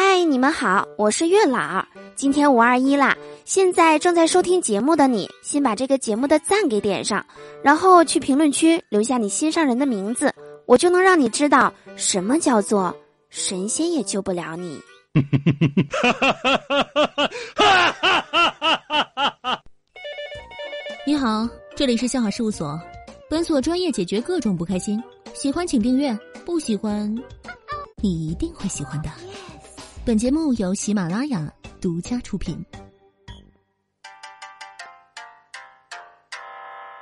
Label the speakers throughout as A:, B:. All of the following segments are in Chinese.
A: 嗨，你们好，我是月老。今天五二一啦，现在正在收听节目的你，先把这个节目的赞给点上，然后去评论区留下你心上人的名字，我就能让你知道什么叫做神仙也救不了你。
B: 你好，这里是笑话事务所，本所专业解决各种不开心，喜欢请订阅，不喜欢，你一定会喜欢的。本节目由喜马拉雅独家出品。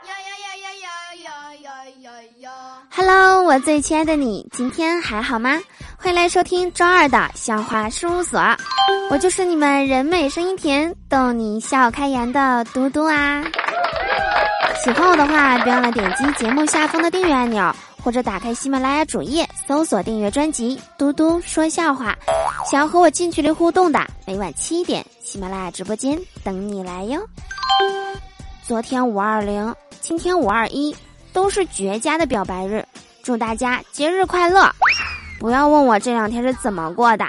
A: 呀呀呀呀呀呀呀呀呀！Hello，我最亲爱的你，今天还好吗？欢迎来收听周二的笑话事务所，我就是你们人美声音甜、逗你笑开颜的嘟嘟啊！喜欢我的话，别忘了点击节目下方的订阅按钮，或者打开喜马拉雅主页搜索订阅专辑《嘟嘟说笑话》。想要和我近距离互动的，每晚七点，喜马拉雅直播间等你来哟。昨天五二零，今天五二一，都是绝佳的表白日，祝大家节日快乐！不要问我这两天是怎么过的，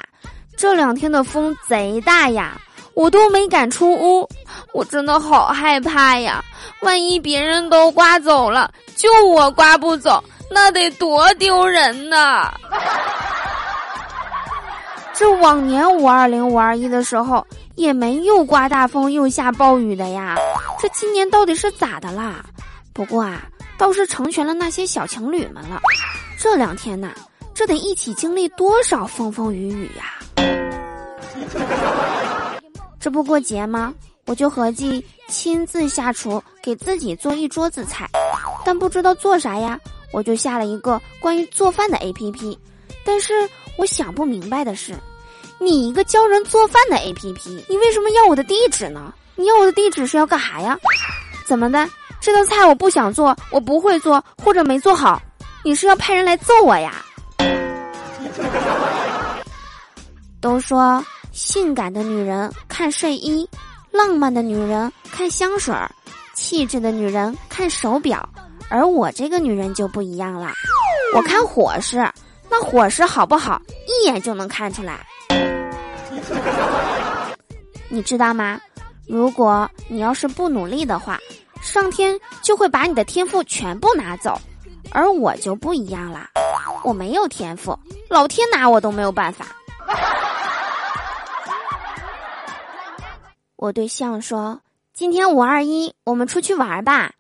A: 这两天的风贼大呀，我都没敢出屋，我真的好害怕呀！万一别人都刮走了，就我刮不走。那得多丢人呐！这往年五二零、五二一的时候也没有刮大风又下暴雨的呀，这今年到底是咋的啦？不过啊，倒是成全了那些小情侣们了。这两天呐，这得一起经历多少风风雨雨呀！这不过节吗？我就合计亲自下厨给自己做一桌子菜，但不知道做啥呀。我就下了一个关于做饭的 A P P，但是我想不明白的是，你一个教人做饭的 A P P，你为什么要我的地址呢？你要我的地址是要干啥呀？怎么的？这道菜我不想做，我不会做，或者没做好，你是要派人来揍我呀？都说性感的女人看睡衣，浪漫的女人看香水儿，气质的女人看手表。而我这个女人就不一样了，我看伙食，那伙食好不好，一眼就能看出来。你知道吗？如果你要是不努力的话，上天就会把你的天赋全部拿走。而我就不一样啦，我没有天赋，老天拿我都没有办法。我对象说：“今天五二一，我们出去玩吧。”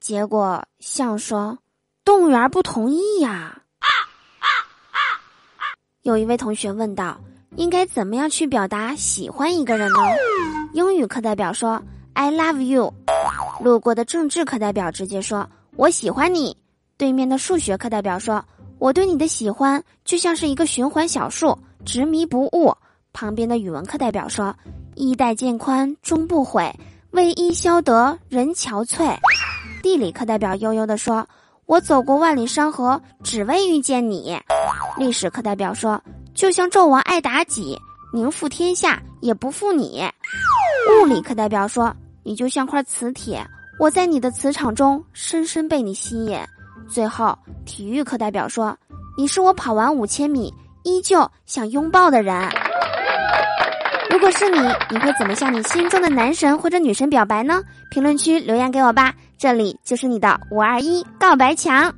A: 结果象说：“动物园不同意呀。”有一位同学问道：“应该怎么样去表达喜欢一个人呢？”英语课代表说：“I love you。”路过的政治课代表直接说：“我喜欢你。”对面的数学课代表说：“我对你的喜欢就像是一个循环小数，执迷不悟。”旁边的语文课代表说：“衣带渐宽终不悔，为伊消得人憔悴。”地理课代表悠悠地说：“我走过万里山河，只为遇见你。”历史课代表说：“就像纣王爱妲己，宁负天下也不负你。”物理课代表说：“你就像块磁铁，我在你的磁场中深深被你吸引。”最后，体育课代表说：“你是我跑完五千米依旧想拥抱的人。”如果是你，你会怎么向你心中的男神或者女神表白呢？评论区留言给我吧。这里就是你的五二一告白墙。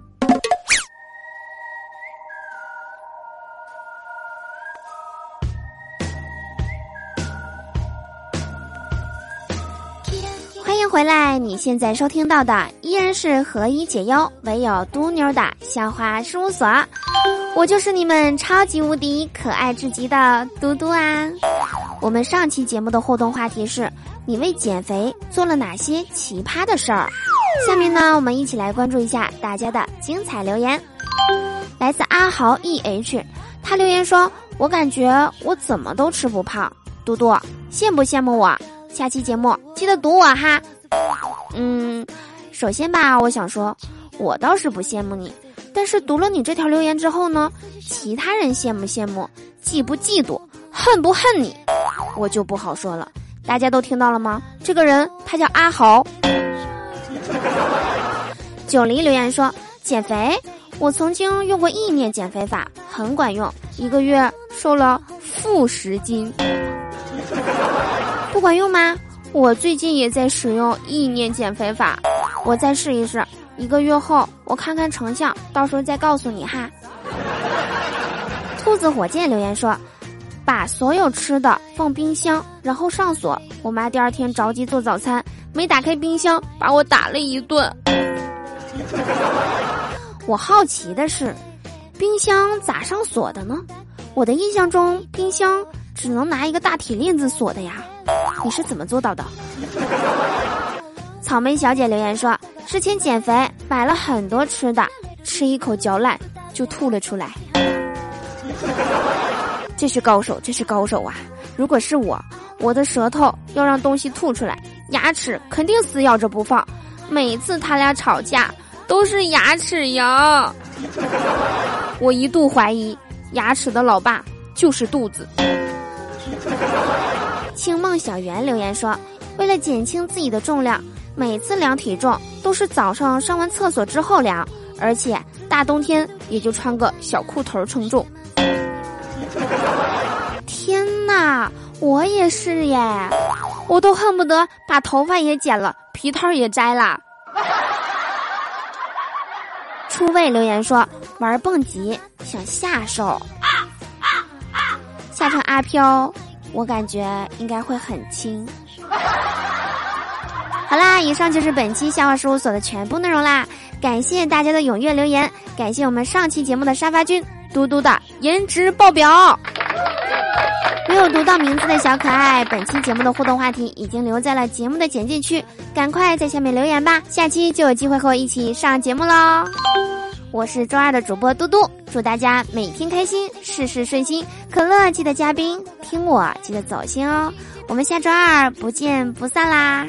A: 欢迎回来！你现在收听到的依然是何以解忧，唯有嘟妞的笑话事务所。我就是你们超级无敌可爱至极的嘟嘟啊！我们上期节目的互动话题是：你为减肥做了哪些奇葩的事儿？下面呢，我们一起来关注一下大家的精彩留言。来自阿豪 E H，他留言说：“我感觉我怎么都吃不胖。”嘟嘟，羡不羡慕我？下期节目记得读我哈。嗯，首先吧，我想说，我倒是不羡慕你，但是读了你这条留言之后呢，其他人羡慕羡慕，嫉不嫉妒，恨不恨你，我就不好说了。大家都听到了吗？这个人他叫阿豪。九黎留言说：“减肥，我曾经用过意念减肥法，很管用，一个月瘦了负十斤，不管用吗？我最近也在使用意念减肥法，我再试一试，一个月后我看看成效，到时候再告诉你哈。兔子火箭留言说：“把所有吃的放冰箱，然后上锁。我妈第二天着急做早餐，没打开冰箱，把我打了一顿。”我好奇的是，冰箱咋上锁的呢？我的印象中，冰箱只能拿一个大铁链子锁的呀。你是怎么做到的？草莓小姐留言说：之前减肥买了很多吃的，吃一口嚼烂就吐了出来。这是高手，这是高手啊！如果是我，我的舌头要让东西吐出来，牙齿肯定死咬着不放。每次他俩吵架。都是牙齿赢，我一度怀疑牙齿的老爸就是肚子。清梦小圆留言说：“为了减轻自己的重量，每次量体重都是早上上完厕所之后量，而且大冬天也就穿个小裤头称重。”天哪，我也是耶！我都恨不得把头发也剪了，皮套也摘了。初位留言说玩蹦极想下手，下成阿飘，我感觉应该会很轻。好啦，以上就是本期笑话事务所的全部内容啦，感谢大家的踊跃留言，感谢我们上期节目的沙发君嘟嘟的颜值爆表。没有读到名字的小可爱，本期节目的互动话题已经留在了节目的简介区，赶快在下面留言吧，下期就有机会和我一起上节目喽！我是周二的主播嘟嘟，祝大家每天开心，事事顺心。可乐记得加冰，听我记得走心哦，我们下周二不见不散啦！